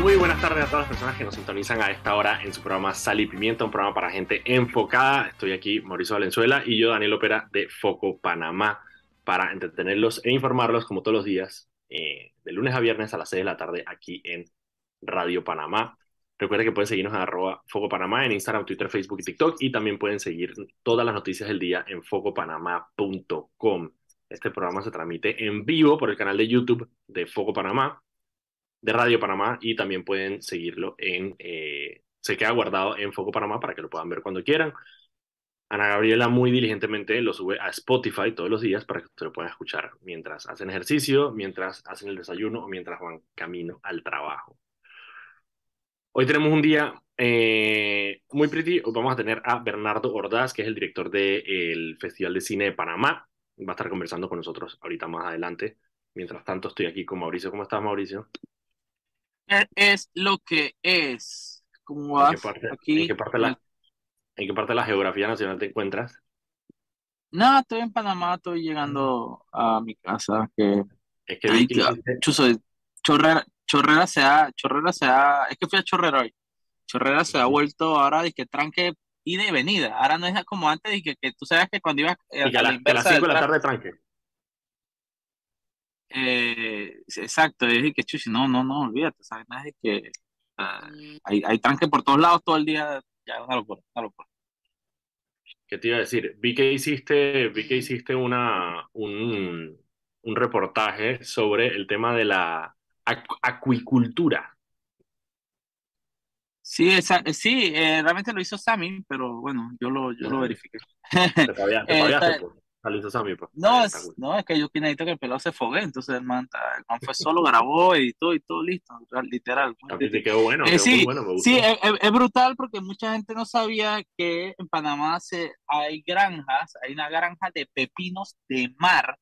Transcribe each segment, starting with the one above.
Muy buenas tardes a todas las personas que nos sintonizan a esta hora en su programa Sal y Pimienta, un programa para gente enfocada. Estoy aquí, Mauricio Valenzuela, y yo, Daniel Opera, de Foco Panamá, para entretenerlos e informarlos como todos los días, eh, de lunes a viernes a las 6 de la tarde, aquí en Radio Panamá. Recuerden que pueden seguirnos en arroba Foco Panamá en Instagram, Twitter, Facebook y TikTok, y también pueden seguir todas las noticias del día en focopanamá.com. Este programa se transmite en vivo por el canal de YouTube de Foco Panamá de Radio Panamá y también pueden seguirlo en, eh, se queda guardado en Foco Panamá para que lo puedan ver cuando quieran. Ana Gabriela muy diligentemente lo sube a Spotify todos los días para que ustedes lo puedan escuchar mientras hacen ejercicio, mientras hacen el desayuno o mientras van camino al trabajo. Hoy tenemos un día eh, muy pretty. Hoy vamos a tener a Bernardo Ordaz, que es el director del Festival de Cine de Panamá. Va a estar conversando con nosotros ahorita más adelante. Mientras tanto, estoy aquí con Mauricio. ¿Cómo estás, Mauricio? Es lo que es. ¿Cómo vas? ¿En qué parte, Aquí. en qué parte de la, en qué parte de la geografía nacional te encuentras? No, estoy en Panamá, estoy llegando a mi casa. Que, Es que Ay, chuzo, Chorrera, Chorrera se ha, Chorrera se ha, es que fui a Chorrera hoy. Chorrera se ha vuelto ahora de que tranque ida y venida. Ahora no es como antes de que, que tú sabes que cuando ibas eh, y que a a, la las- que a las inversa del 5 de la tran- tarde tranque. Eh, exacto, es de que chuchi, no, no, no, olvídate, ¿sabes? No es de que ah, hay, hay tranque por todos lados todo el día, ya una locura, una locura. ¿Qué te iba a decir? Vi que hiciste, vi que hiciste una, un, un reportaje sobre el tema de la acu- acuicultura. Sí, esa- sí, eh, realmente lo hizo Sammy, pero bueno, yo lo, yo lo verifiqué. Te te Eh, paviaste, pues. Saliste Sammy, pues. No, es, no, es que yo necesito que el pelado se fogue, entonces el man, el man fue solo, grabó, editó y todo listo, literal. muy A ti te crítico. quedó bueno, Eh, quedó muy sí, bueno, me sí, es, brutal porque mucha gente no sabía que en Panamá se, hay granjas, hay una granja de pepinos de mar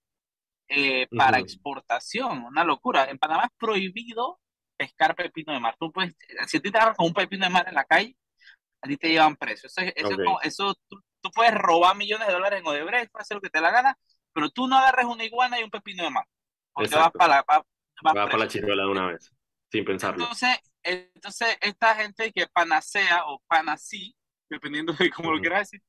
eh, para exportación, una locura. En Panamá es prohibido pescar pepino de mar. Tú puedes, si a ti te agarras con un pepino de mar en la calle, a ti te llevan preso. Eso, es- eso, es Ok. como- eso tú, tú puedes robar millones de dólares en Odebrecht, puedes hacer lo que te la gana, pero tú no agarres una iguana y un pepino de mar, porque vas para la, vas- vas Vas para la chiruela de una vez, sin pensarlo. Entonces, entonces esta gente que panacea o panací, dependiendo de cómo lo quieras decir,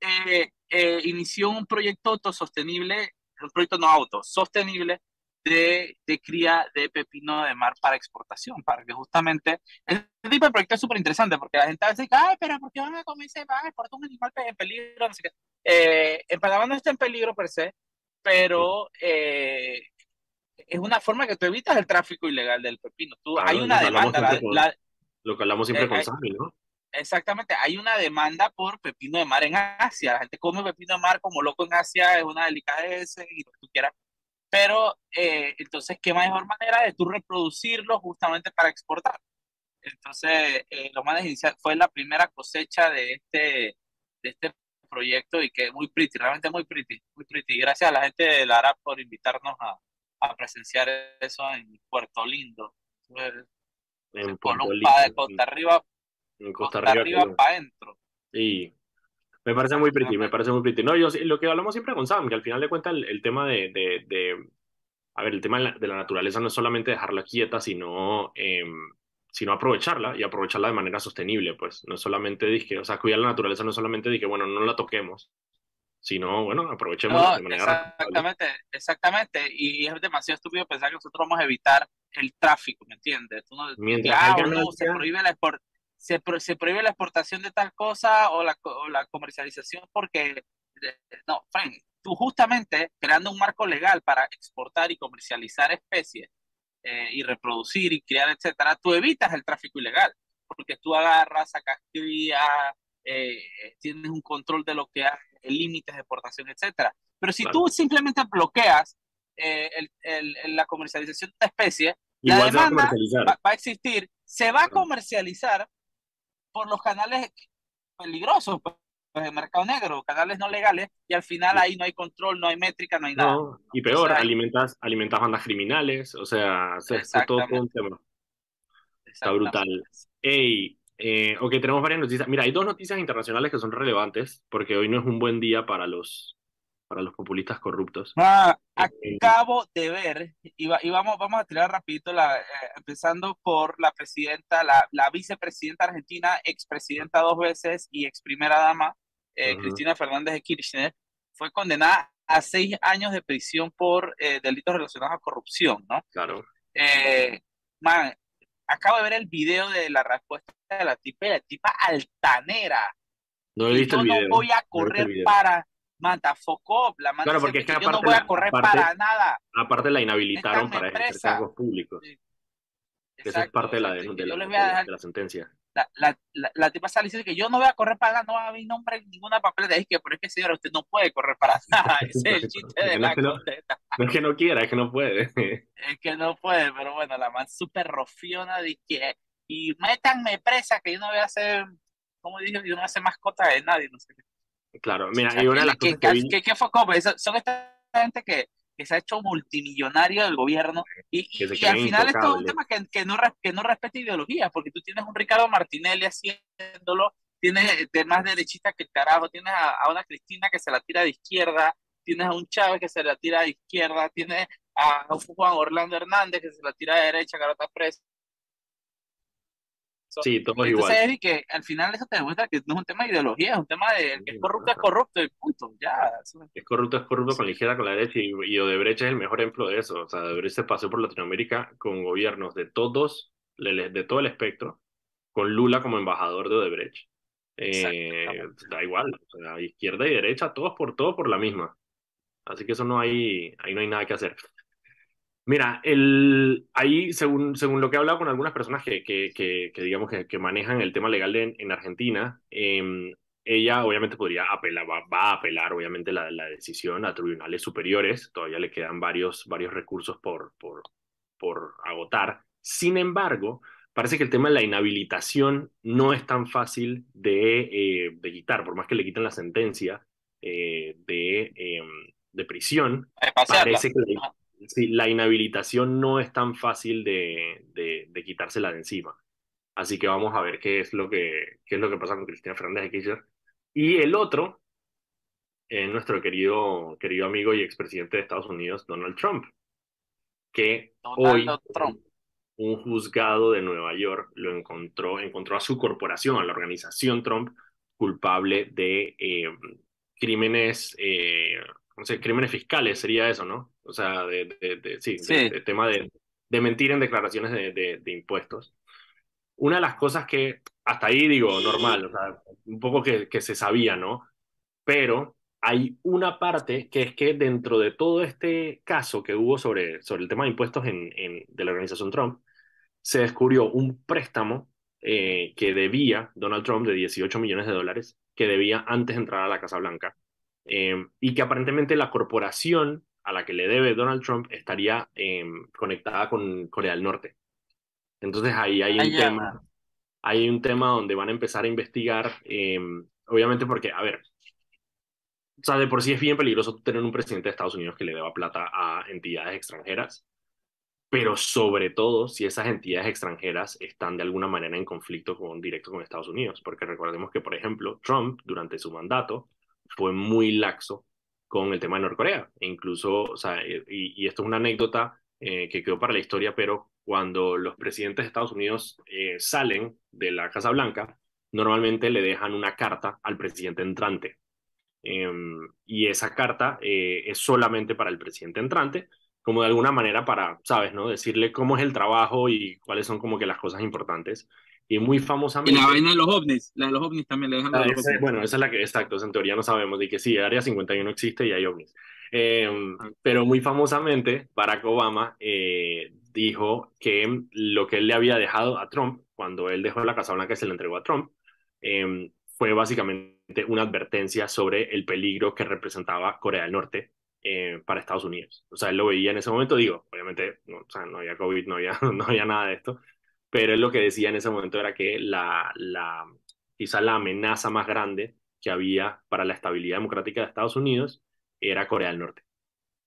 eh, eh, inició un proyecto autosostenible, un proyecto no auto, sostenible de, de cría de pepino de mar para exportación, para que justamente, este tipo de proyecto es súper interesante porque la gente a veces dice, ay, pero ¿por qué van a comerse, van a exportar un animal en peligro? No sé qué. Eh, en Panamá no está en peligro per se, pero eh, es una forma que tú evitas el tráfico ilegal del pepino. Tú, Claro, hay una demanda, la, con, la- lo que hablamos siempre eh, con Sammy, ¿no? Exactamente, hay una demanda por pepino de mar en Asia. La gente come pepino de mar como loco en Asia, es una delicadeza y lo que tú quieras. Pero eh, entonces, ¿qué mejor manera de tú reproducirlo justamente para exportar? Entonces, eh, lo más inicial fue la primera cosecha de este, de este proyecto y que muy pretty, realmente muy pretty, muy pretty. Gracias a la gente de Lara por invitarnos a, a presenciar eso en Puerto Lindo. En Colón Puerto de Costa Arriba, en Costa Arriba para adentro. Y me parece muy pretty, me parece muy pretty. No, yo lo que hablamos siempre con Sam, que al final de cuentas el, el tema de, de, de- a ver, el tema de la, de la naturaleza no es solamente dejarla quieta, sino, em, sino aprovecharla y aprovecharla de manera sostenible, pues. No es solamente dije, o sea, cuidar la naturaleza no es solamente dije, bueno, no la toquemos, sino, bueno, aprovechémosla No, de manera exactamente, exactamente. Y es demasiado estúpido pensar que nosotros vamos a evitar el tráfico, ¿me entiendes? Tú no, Mientras no, se prohíbe la export- se, pro- se prohíbe la exportación de tal cosa o la, o la comercialización porque, eh, no, Frank, tú justamente creando un marco legal para exportar y comercializar especies eh, y reproducir y criar, etcétera, tú evitas el tráfico ilegal, porque tú agarras, sacas cría, eh, tienes un control de lo que hay, límites de exportación, etcétera. Pero si claro. tú simplemente bloqueas eh, el- el- la comercialización de una especie, la Igual se va a demanda va, va a existir, se va a comercializar por los canales peligrosos, pues, de mercado negro, canales no legales, y al final ahí no hay control, no hay métrica, no hay nada. No, y peor, alimentas, alimentas bandas criminales, o sea, es todo, un tema. Está brutal. Hey, eh, ok, tenemos varias noticias. Mira, hay dos noticias internacionales que son relevantes, porque hoy no es un buen día para los, para los populistas corruptos. Ah, Eh, acabo de ver, y, va- y vamos, vamos a tirar rapidito la, eh, empezando por la presidenta, la, la vicepresidenta argentina, expresidenta dos veces y ex primera dama, eh, Cristina Fernández de Kirchner, fue condenada a seis años de prisión por eh, delitos relacionados a corrupción, ¿no? Claro. Man, acabo de ver el video de la respuesta de la tipa, la tipa altanera. No he visto yo el video. no voy a correr para Manta Focop, la manta Claro, porque es que yo no aparte voy a correr aparte- para nada. Aparte la inhabilitaron para ejercer cargos públicos. Sí. Eso es parte de la, de, de la, dejar de la sentencia. la, la, la, la tipa sale diciendo que yo no voy a correr para nada, no va a haber nombre en ninguna papeleta. Es que, pero es que señora, usted no puede correr para nada. Ese es el chiste de No la no-. No es que no quiera, es que no puede. Es que no puede, pero bueno, la man súper rofiona de que, y métanme presa, que yo no voy a hacer, como dije, yo no voy a ser mascota de nadie, no sé qué. Claro, mira, y una de las ¿qué- cosas que vi, qué- qué fue como? Son esta gente que, que se ha hecho multimillonario del gobierno y, y- Que al final esto es un intocables. tema que, que no, que no respeta ideologías, porque tú tienes un Ricardo Martinelli haciéndolo, tienes de más derechista que el carajo, tienes a, a una Cristina que se la tira de izquierda, tienes a un Chávez que se la tira de izquierda, tienes a un Juan Orlando Hernández que se la tira de derecha, que está preso. Sí, todos Entonces, igual. Que al final eso te demuestra que no es un tema de ideología, es un tema de el que es corrupto es corrupto y punto, ya. Es corrupto, es corrupto con la izquierda, con la derecha, y, y Odebrecht es el mejor ejemplo de eso. O sea, Odebrecht se pasó por Latinoamérica con gobiernos de todos, de, todo el espectro, con Lula como embajador de Odebrecht. Eh, da igual, o sea, izquierda y derecha, todos por todo por la misma. Así que eso no hay, ahí no hay nada que hacer. Mira, el, ahí, según, según lo que he hablado con algunas personas que, que, que, que digamos que, manejan el tema legal de- en Argentina, eh, ella obviamente podría apelar, va, va a apelar obviamente la, la decisión a tribunales superiores, todavía le quedan varios, varios recursos por, por, por agotar. Sin embargo, parece que el tema de la inhabilitación no es tan fácil de, eh, de quitar, por más que le quiten la sentencia eh, de, eh, de prisión, parece que la. Sí, la inhabilitación no es tan fácil de, de, de quitársela de encima. Así que vamos a ver qué es lo que, qué es lo que pasa con Cristina Fernández de Kirchner. Y el otro, eh, nuestro querido, querido amigo y expresidente de Estados Unidos, Donald Trump, que hoy Trump. un juzgado de Nueva York lo encontró, encontró a su corporación, a la organización Trump, culpable de eh, crímenes, eh, no sé, crímenes fiscales sería eso, ¿no? O sea, de, de, de- sí, Sí. de, tema de, de mentir en declaraciones de, de, de impuestos. Una de las cosas que hasta ahí digo normal, o sea, un poco que, que se sabía, ¿no? Pero hay una parte que es que dentro de todo este caso que hubo sobre, sobre el tema de impuestos en, en, de la organización Trump, se descubrió un préstamo eh, que debía Donald Trump de 18 millones de dólares, que debía antes de entrar a la Casa Blanca, eh, y que aparentemente la corporación a la que le debe Donald Trump estaría eh, conectada con Corea del Norte. Entonces ahí hay un Ah, ya. tema, hay un tema donde van a empezar a investigar, eh, obviamente porque, a ver, o sea, de por sí es bien peligroso tener un presidente de Estados Unidos que le deba plata a entidades extranjeras, pero sobre todo si esas entidades extranjeras están de alguna manera en conflicto con, directo con Estados Unidos, porque recordemos que, por ejemplo, Trump durante su mandato fue muy laxo con el tema de Norcorea, e incluso, o sea, y, y esto es una anécdota eh, que quedó para la historia, pero cuando los presidentes de Estados Unidos eh, salen de la Casa Blanca, normalmente le dejan una carta al presidente entrante. Eh, y esa carta eh, es solamente para el presidente entrante, como de alguna manera para, sabes, ¿no? Decirle cómo es el trabajo y cuáles son como que las cosas importantes. Y muy Y famosamente... la vaina de los ovnis, la de los ovnis también le dejan Ah, la de ese- bueno, esa es la que, exacto, en teoría no sabemos, y que sí, Área 51 existe y hay ovnis. Eh, pero muy famosamente, Barack Obama eh, dijo que lo que él le había dejado a Trump, cuando él dejó la Casa Blanca y se le entregó a Trump, eh, fue básicamente una advertencia sobre el peligro que representaba Corea del Norte eh, para Estados Unidos. O sea, él lo veía en ese momento, digo, obviamente, no, o sea, no había COVID, no había, no había nada de esto, pero él lo que decía en ese momento era que la, la, quizá la amenaza más grande que había para la estabilidad democrática de Estados Unidos era Corea del Norte.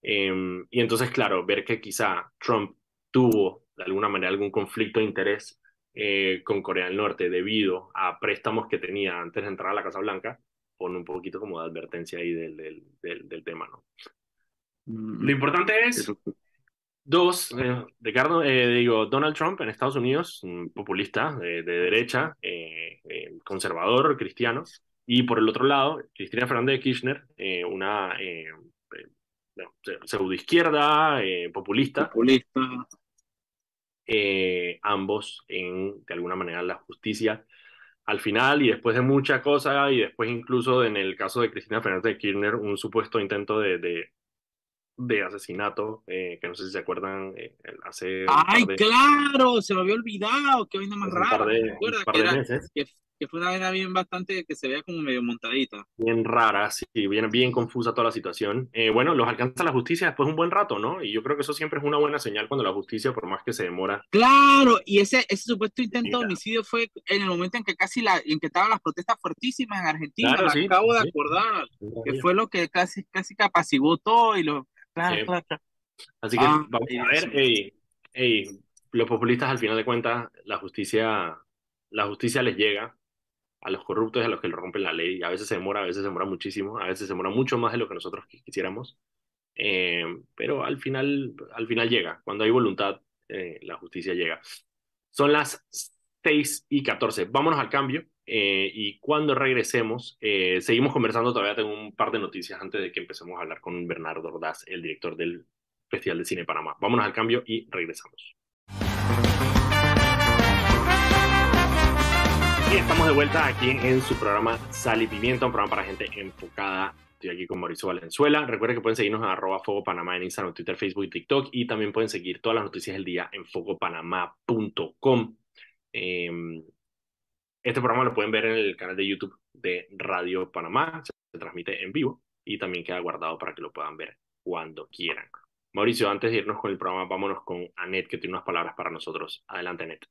Eh, y entonces, claro, ver que quizá Trump tuvo de alguna manera algún conflicto de interés eh, con Corea del Norte debido a préstamos que tenía antes de entrar a la Casa Blanca, pone un poquito como de advertencia ahí del, del, del, del tema, ¿no? Mm, Lo importante es Dos, eh, Ricardo, eh, digo, Donald Trump en Estados Unidos, un populista de, de derecha, eh, eh, conservador, cristiano. Y por el otro lado, Cristina Fernández de Kirchner, eh, una eh, eh, bueno, pseudoizquierda, eh, populista, Populista. eh, ambos en, de alguna manera, la justicia al final y después de mucha cosa y después incluso en el caso de Cristina Fernández de Kirchner, un supuesto intento de, de, de asesinato, eh, que no sé si se acuerdan, eh, hace ¡Ay, de, claro! Se me había olvidado. Qué vaina más rara. de, Que, de que, que fue una vaina bien bastante que se veía como medio montadita. bien rara, sí, bien, bien confusa toda la situación. Eh, bueno, los alcanza la justicia después de un buen rato, ¿no? Y yo creo que eso siempre es una buena señal cuando la justicia, por más que se demora, Claro, y ese, ese supuesto intento de homicidio fue en el momento en que casi la, en que estaban las protestas fuertísimas en Argentina, Claro, me sí, acabo de sí. acordar, que fue lo que casi, casi que apaciguó todo y lo, claro, Sí. claro. Así que Ah, vamos a ver, sí. ey, ey, los populistas al final de cuentas, la justicia, la justicia les llega a los corruptos y a los que le rompen la ley. A veces se demora, a veces se demora muchísimo, a veces se demora mucho más de lo que nosotros qui- quisiéramos. Eh, pero al final, al final llega. Cuando hay voluntad, eh, la justicia llega. Son las 6 y 14. Vámonos al cambio. Eh, y cuando regresemos, eh, seguimos conversando. Todavía tengo un par de noticias antes de que empecemos a hablar con Bernardo Ordaz, el director del Festival de Cine Panamá. Vámonos al cambio y regresamos. Y estamos de vuelta aquí en su programa Sal y Pimienta, un programa para gente enfocada. Estoy aquí con Mauricio Valenzuela. Recuerden que pueden seguirnos en arroba Panamá en Instagram, Twitter, Facebook y TikTok. Y también pueden seguir todas las noticias del día en fogopanamá.com. Eh, este programa lo pueden ver en el canal de YouTube de Radio Panamá. Se, transmite en vivo y también queda guardado para que lo puedan ver cuando quieran. Mauricio, antes de irnos con el programa, vámonos con Anet, que tiene unas palabras para nosotros. Adelante, Anet.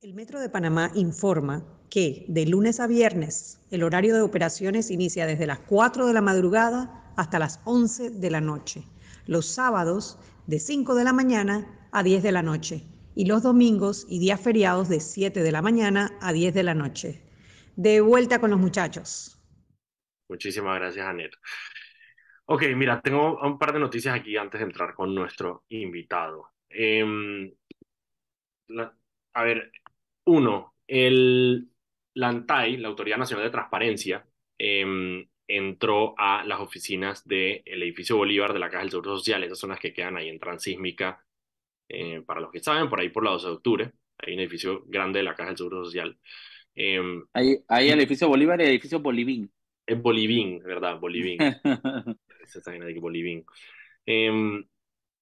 El Metro de Panamá informa que de lunes a viernes el horario de operaciones inicia desde las 4 de la madrugada hasta las 11 de la noche. Los sábados de 5 de la mañana a 10 de la noche y los domingos y días feriados de 7 de la mañana a 10 de la noche. De vuelta con los muchachos. Muchísimas gracias, Anet. Ok, mira, tengo un par de noticias aquí antes de entrar con nuestro invitado. Em, a ver, uno, el, la ANTAI, la Autoridad Nacional de Transparencia, em, entró a las oficinas del edificio Bolívar de la Caja del Seguro Social. Esas son las que quedan ahí en Transísmica, eh, para los que saben, por ahí por la 12 de octubre. Hay un edificio grande de la Caja del Seguro Social. Em, Ahí, ahí el edificio Bolívar y el edificio Bolivín. es Bolivín, ¿verdad? Bolivín. esa de que Bolivín. Em,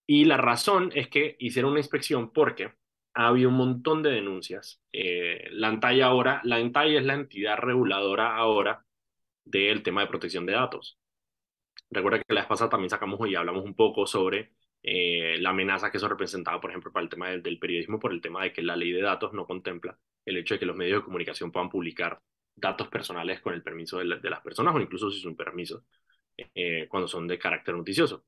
y la razón es que hicieron una inspección porque había un montón de denuncias. Eh, la ANTAI ahora, la ANTAI es la entidad reguladora ahora del tema de protección de datos. Recuerda que la vez pasada también sacamos y hablamos un poco sobre eh, la amenaza que eso representaba, por ejemplo, para el tema del, periodismo, por el tema de que la ley de datos no contempla el hecho de que los medios de comunicación puedan publicar datos personales con el permiso de, la- de las personas o incluso sin permiso eh, cuando son de carácter noticioso.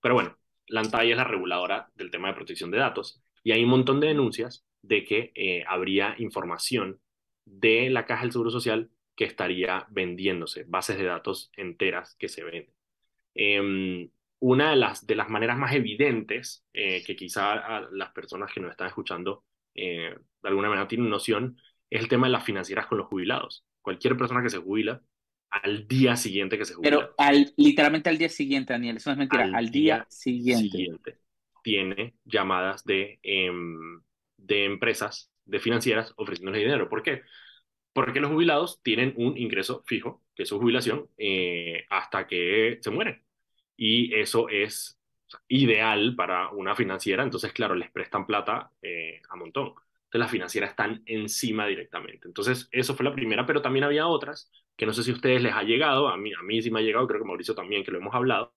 Pero bueno, la ANTAI es la reguladora del tema de protección de datos y hay un montón de denuncias de que eh, habría información de la Caja del Seguro Social que estaría vendiéndose, bases de datos enteras que se venden. Eh, una de las, de las maneras más evidentes eh, que quizá a las personas que nos están escuchando eh, de alguna manera tienen noción es el tema de las financieras con los jubilados. Cualquier persona que se jubila, al día siguiente que se jubila, Pero al, literalmente al día siguiente, Daniel, eso no es mentira, Al al, día, día siguiente. siguiente tiene llamadas de, em, de empresas, de financieras, ofreciéndole dinero. ¿Por qué? Porque los jubilados tienen un ingreso fijo, que es su jubilación, eh, hasta que se mueren. Y eso es ideal para una financiera. Entonces, claro, les prestan plata eh, a montón. Entonces, las financieras están encima directamente. Entonces, eso fue la primera, pero también había otras que no sé si a ustedes les ha llegado, a mí, a mí sí me ha llegado, creo que Mauricio también, que lo hemos hablado,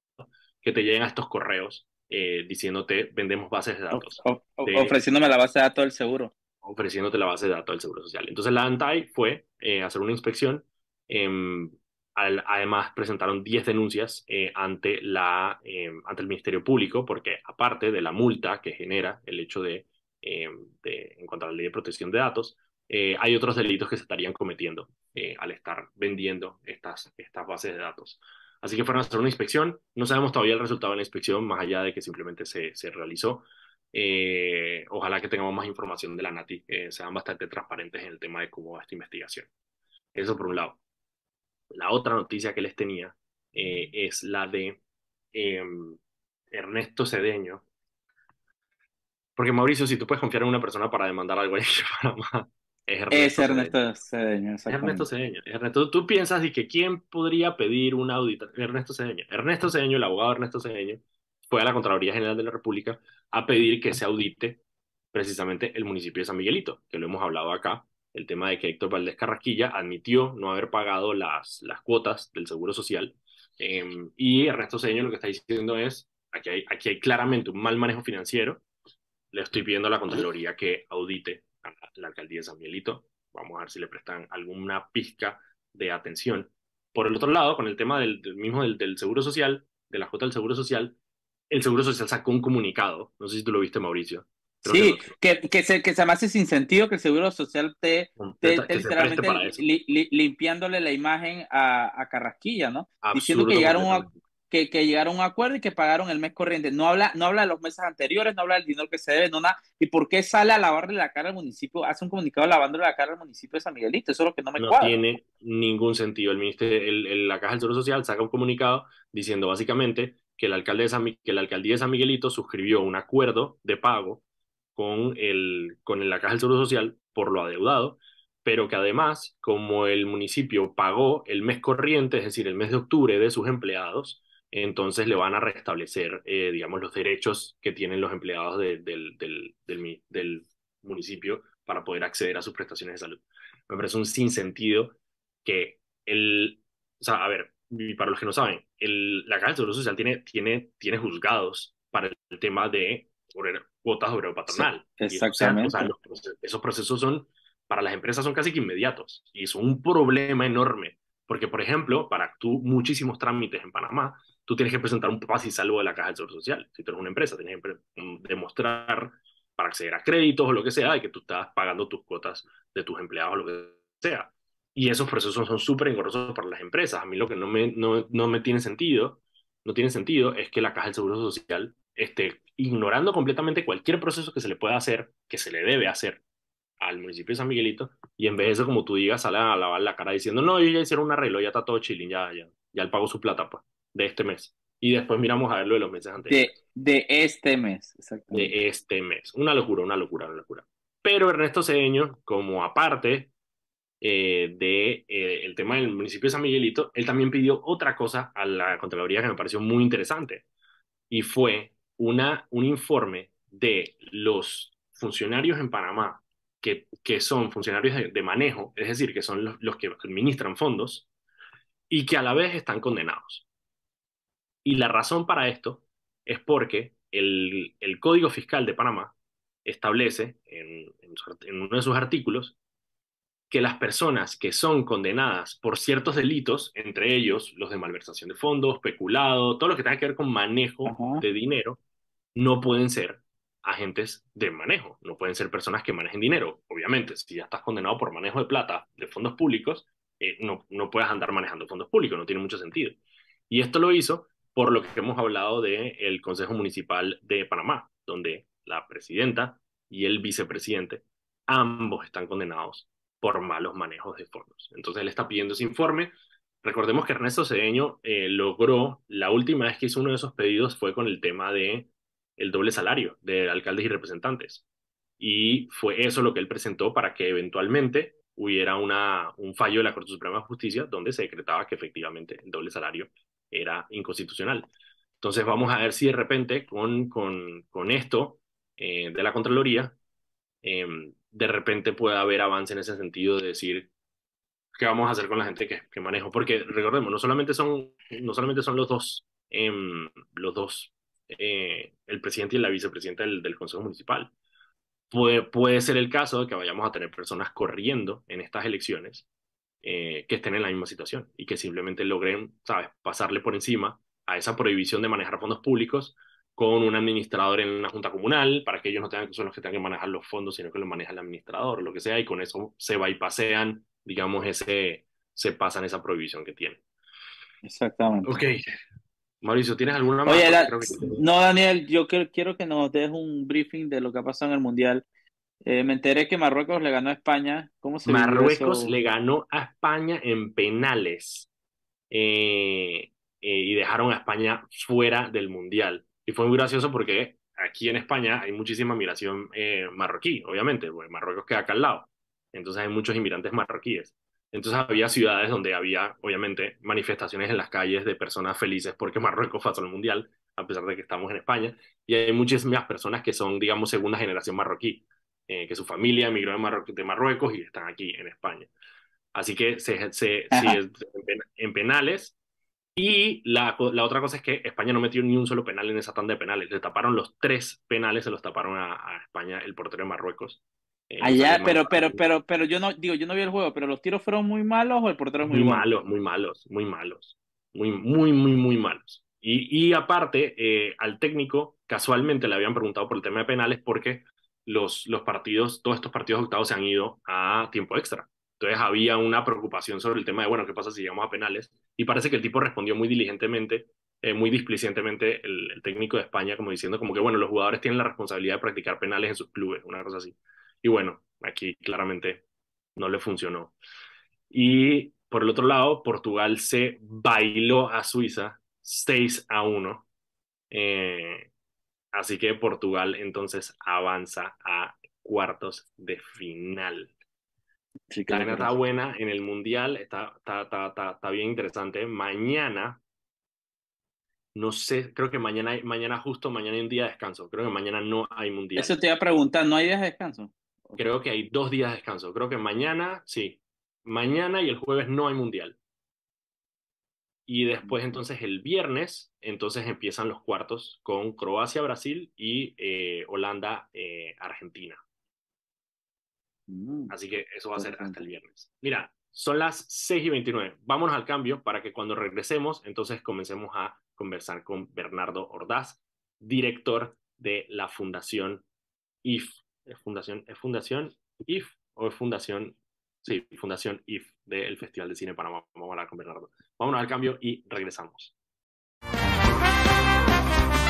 que te llegan a estos correos eh, diciéndote vendemos bases de datos, O- o- de- Ofreciéndome la base de datos del seguro. ofreciéndote la base de datos del Seguro Social. Entonces la ANTAI fue eh, hacer una inspección, em, al- además presentaron 10 denuncias eh, ante, la, em, ante el Ministerio Público, porque aparte de la multa que genera el hecho de, em, de en cuanto a la ley de protección de datos, eh, hay otros delitos que se estarían cometiendo eh, al estar vendiendo estas, estas bases de datos. Así que fueron a hacer una inspección. No sabemos todavía el resultado de la inspección, más allá de que simplemente se, se realizó. Eh, ojalá que tengamos más información de la NATI, eh, sean bastante transparentes en el tema de cómo va esta investigación. Eso por un lado. La otra noticia que les tenía eh, es la de em, Ernesto Cedeño. Porque Mauricio, si tú puedes confiar en una persona para demandar algo en Panamá, es Ernesto, Es Ernesto Cedeño, es Ernesto Cedeño. Ernesto, tú piensas de que quién podría pedir una auditoría. Ernesto Cedeño. Ernesto Cedeño, el abogado Ernesto Cedeño, fue a la Contraloría General de la República a pedir que se audite precisamente el municipio de San Miguelito, que lo hemos hablado acá, el tema de que Héctor Valdés Carrasquilla admitió no haber pagado las, las cuotas del Seguro Social. Eh, y Ernesto Cedeño lo que está diciendo es, aquí hay, aquí hay claramente un mal manejo financiero, le estoy pidiendo a la Contraloría que audite a la alcaldía de San Miguelito. Vamos a ver si le prestan alguna pizca de atención. Por el otro lado, con el tema del, mismo del, del, Seguro Social, de la cuota del Seguro Social, el Seguro Social sacó un comunicado, no sé si tú lo viste, Mauricio. Sí, que, que, que, se, que se me hace sin sentido que el Seguro Social te, te, te literalmente li, li, limpiándole la imagen a, a Carrasquilla, ¿no? Diciendo que llegaron a, que, que, llegaron a un acuerdo y que pagaron el mes corriente. No habla, no habla de los meses anteriores, no habla del dinero que se debe, no nada. ¿Y por qué sale a lavarle la cara al municipio? Hace un comunicado lavándole la cara al municipio de San Miguelito. Eso es lo que no me no cuadra. No tiene ningún sentido. El ministerio, el, el, la Caja del Seguro Social saca un comunicado diciendo básicamente que el alcalde de San, que la alcaldía de San Miguelito suscribió un acuerdo de pago con, el, con la Caja del Seguro Social por lo adeudado, pero que además, como el municipio pagó el mes corriente, es decir, el mes de octubre de sus empleados, entonces le van a restablecer, eh, digamos, los derechos que tienen los empleados de, del, del, del, del, municipio para poder acceder a sus prestaciones de salud. Me parece un sinsentido que el, o sea, a ver, y para los que no saben, el, la Caja del Seguro Social tiene, tiene, tiene juzgados para el tema de cuotas obrero patronal. Sí, exactamente. Y, o sea, los esos procesos son, para las empresas son casi que inmediatos y es un problema enorme. Porque, por ejemplo, para tú muchísimos trámites en Panamá, tú tienes que presentar un paz y salvo de la Caja del Seguro Social. Si tú eres una empresa, tienes que demostrar para acceder a créditos o lo que sea, de que tú estás pagando tus cuotas de tus empleados o lo que sea. Y esos procesos son súper engorrosos para las empresas. A mí lo que no me, no, no me tiene sentido, no tiene sentido, es que la Caja del Seguro Social esté ignorando completamente cualquier proceso que se le pueda hacer, que se le debe hacer al municipio de San Miguelito, y en vez de eso, como tú digas, sale a lavar la cara diciendo, no, ellos ya hicieron un arreglo, ya está todo chilling, ya, ya, ya él pagó su plata, pues, de este mes. Y después miramos a ver lo de los meses anteriores. De, de este mes, exactamente. De este mes. Una locura, una locura, una locura. Pero Ernesto Cedeño, como aparte eh, de eh, el tema del municipio de San Miguelito, él también pidió otra cosa a la Contraloría que me pareció muy interesante, y fue una, un informe de los funcionarios en Panamá que, que son funcionarios de, de, manejo, es decir, que son los, los, que administran fondos y que a la vez están condenados. Y la razón para esto es porque el, el Código Fiscal de Panamá establece en, en, en uno de sus artículos que las personas que son condenadas por ciertos delitos, entre ellos los de malversación de fondos, peculado, todo lo que tenga que ver con manejo Ajá. de dinero, no pueden ser agentes de manejo, no pueden ser personas que manejen dinero. Obviamente, si ya estás condenado por manejo de plata de fondos públicos, eh, no, no puedes andar manejando fondos públicos, no tiene mucho sentido. Y esto lo hizo por lo que hemos hablado del de Consejo Municipal de Panamá, donde la presidenta y el vicepresidente, ambos están condenados por malos manejos de fondos. Entonces él está pidiendo ese informe. Recordemos que Ernesto Cedeño eh, logró, la última vez que hizo uno de esos pedidos fue con el tema de el doble salario de alcaldes y representantes. Y fue eso lo que él presentó para que eventualmente hubiera una, un fallo de la Corte Suprema de Justicia donde se decretaba que efectivamente el doble salario era inconstitucional. Entonces vamos a ver si de repente con, con, con esto eh, de la Contraloría eh, de repente puede haber avance en ese sentido de decir qué vamos a hacer con la gente que, que manejo. Porque recordemos, no solamente son, no solamente son los dos, eh, los dos, eh, el presidente y la vicepresidenta del, del Consejo Municipal. Puede, puede ser el caso de que vayamos a tener personas corriendo en estas elecciones eh, que estén en la misma situación y que simplemente logren, ¿sabes?, pasarle por encima a esa prohibición de manejar fondos públicos con un administrador en una junta comunal, para que ellos no tengan que son los que tengan que manejar los fondos, sino que los maneja el administrador, o lo que sea, y con eso se bypasean, digamos, ese, se pasan esa prohibición que tienen. Exactamente. Ok. Mauricio, ¿tienes alguna más? Oye, Porque la- creo que- no, Daniel, yo que- quiero que nos des un briefing de lo que ha pasado en el Mundial. Eh, me enteré que Marruecos le ganó a España. ¿Cómo se Marruecos le ganó a España en penales eh, eh, y dejaron a España fuera del Mundial. Y fue muy gracioso porque aquí en España hay muchísima migración marroquí, obviamente, porque Marruecos queda acá al lado. Entonces hay muchos inmigrantes marroquíes. Entonces había ciudades donde había, obviamente, manifestaciones en las calles de personas felices porque Marruecos pasó el Mundial, a pesar de que estamos en España. Y hay muchísimas personas que son, digamos, segunda generación marroquí, eh, que su familia emigró de, Marruecos y están aquí en España. Así que se, se, sí, en, pen- en penales. Y la, la otra cosa es que España no metió ni un solo penal en esa tanda de penales. Le taparon los tres penales, se los taparon a, a España, el portero de Marruecos. Eh, Allá, pero, pero, pero, pero yo no, digo, yo no vi el juego, pero los tiros fueron muy malos o el portero muy muy malos, muy malos, muy malos. Muy, muy, muy, muy malos. Y, y aparte, eh, al técnico casualmente le habían preguntado por el tema de penales porque los, los partidos, todos estos partidos octavos se han ido a tiempo extra. Entonces había una preocupación sobre el tema de, bueno, ¿qué pasa si llegamos a penales? Y parece que el tipo respondió muy diligentemente, eh, muy displicentemente el, el técnico de España, como diciendo como que, bueno, los jugadores tienen la responsabilidad de practicar penales en sus clubes, una cosa así. Y bueno, aquí claramente no le funcionó. Y por el otro lado, Portugal se bailó a Suiza 6 a 1. Eh, así que Portugal entonces avanza a cuartos de final. Sí, La vaina está buena en el Mundial, está, está, está, está, está bien interesante. Mañana, no sé, creo que mañana, hay- mañana justo, mañana hay un día de descanso. Creo que mañana no hay Mundial. Eso te iba a preguntar, ¿no hay días de descanso? Creo que hay dos días de descanso. Creo que mañana, sí. Mañana y el jueves no hay mundial. Y después entonces el viernes, entonces empiezan los cuartos con Croacia, Brasil y eh, Holanda, eh, Argentina. Mm. Así que eso va a ser hasta el viernes. Mira, son las 6 y 29. Vámonos al cambio para que cuando regresemos, entonces comencemos a conversar con Bernardo Ordaz, director de la Fundación IF. ¿Es Fundación, ¿Es Fundación IF o es Fundación? Sí, Fundación IF del Festival de Cine Panamá. Vamos a hablar con Bernardo. Vámonos al cambio y regresamos.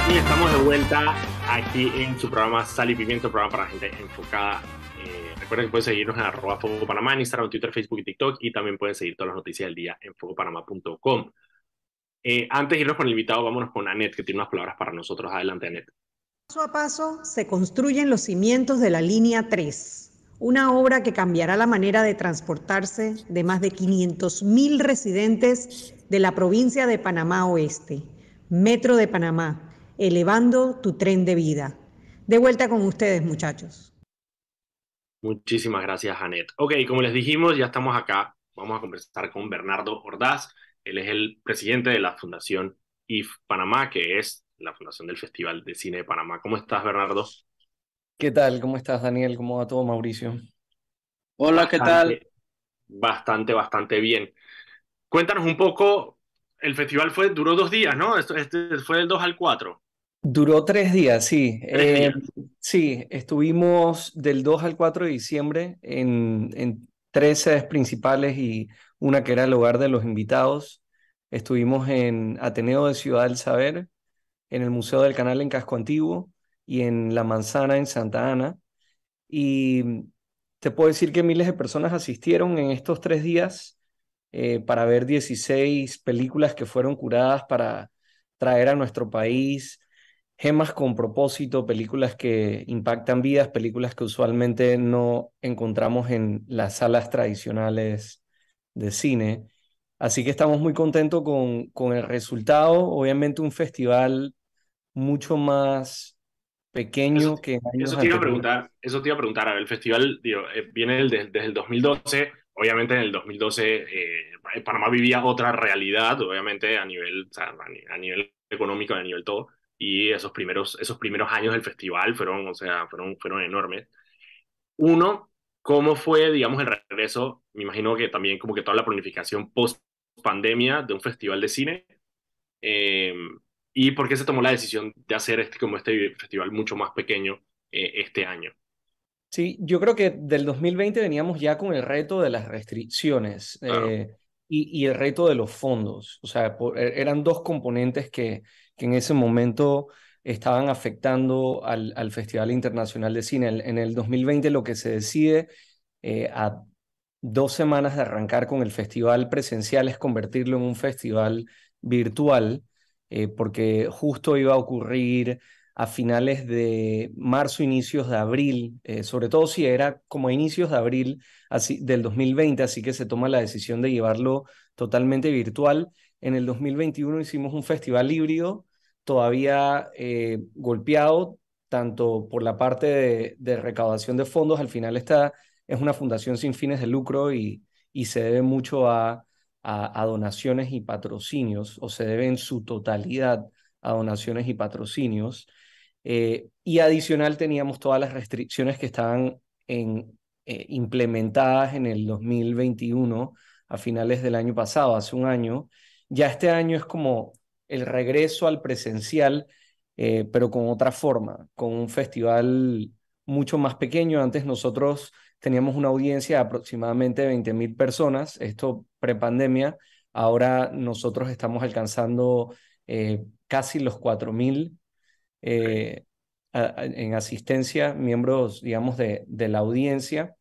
Y estamos de vuelta aquí en su programa Sal y Pimiento, programa para gente enfocada. Eh, recuerden que pueden seguirnos en arroba Foco Panamá, en Instagram, Twitter, Facebook y TikTok, y también pueden seguir todas las noticias del día en focopanamá.com. Eh, antes de irnos con el invitado, vámonos con Anet, que tiene unas palabras para nosotros. Adelante, Anet. Paso a paso se construyen los cimientos de la línea 3, una obra que cambiará la manera de transportarse de más de 500.000 residentes de la provincia de Panamá Oeste. Metro de Panamá, elevando tu tren de vida. De vuelta con ustedes, muchachos. Muchísimas gracias, Anet. Ok, como les dijimos, ya estamos acá. Vamos a conversar con Bernardo Ordaz. Él es el presidente de la Fundación IF Panamá, que es la fundación del Festival de Cine de Panamá. ¿Cómo estás, Bernardo? ¿Qué tal? ¿Cómo estás, Daniel? ¿Cómo va todo, Mauricio? Hola, ¿qué tal? Bastante, bastante, bien. Cuéntanos un poco. El festival fue, duró dos días, ¿no? Esto, este fue del 2 al 4. Duró tres días, sí. Tres Eh, días. sí, estuvimos del 2 al 4 de diciembre en, en tres sedes principales y una que era el hogar de los invitados. Estuvimos en Ateneo de Ciudad del Saber, en el Museo del Canal en Casco Antiguo y en La Manzana en Santa Ana. Y te puedo decir que miles de personas asistieron en estos tres días eh, para ver 16 películas que fueron curadas para traer a nuestro país gemas con propósito, películas que impactan vidas, películas que usualmente no encontramos en las salas tradicionales de cine. Así que estamos muy contentos con, con el resultado. Obviamente un festival mucho más pequeño Eso, que eso te iba a preguntar, eso te iba a preguntar. A ver, el festival digo, eh, viene desde, desde el 2012. Obviamente en el 2012 eh, Panamá vivía otra realidad, obviamente a nivel, o sea, a nivel económico, a nivel todo. Y esos primeros, esos primeros años del festival fueron, o sea, fueron, fueron enormes. Uno, ¿cómo fue, digamos, el regreso? Me imagino que también como que toda la planificación post pandemia de un festival de cine. Eh, ¿Y por qué se tomó la decisión de hacer este, como este festival mucho más pequeño eh, este año? Sí, yo creo que del 2020 veníamos ya con el reto de las restricciones. Claro. Eh, y, el reto de los fondos. O sea, e, eran dos componentes que, que en ese momento estaban afectando al, al Festival Internacional de Cine. En, el 2020 lo que se decide eh, a dos semanas de arrancar con el festival presencial es convertirlo en un festival virtual, eh, porque justo iba a ocurrir a finales de marzo, inicios de abril, eh, sobre todo si era como a inicios de abril así, del 2020, así que se toma la decisión de llevarlo totalmente virtual. En el 2021 hicimos un festival híbrido, todavía eh, golpeado tanto por la parte de, recaudación de fondos, al final esta es una fundación sin fines de lucro y, y se debe mucho a, a, donaciones y patrocinios, o se debe en su totalidad a donaciones y patrocinios. Eh, y adicional teníamos todas las restricciones que estaban eh, implementadas en el 2021, a finales del año pasado, hace un año. Ya este año es como el regreso al presencial, eh, pero con otra forma, con un festival mucho más pequeño. Antes nosotros teníamos una audiencia de aproximadamente 20 mil personas, esto prepandemia. Ahora nosotros estamos alcanzando casi los 4 mil eh, en asistencia, miembros, digamos, de, de la audiencia.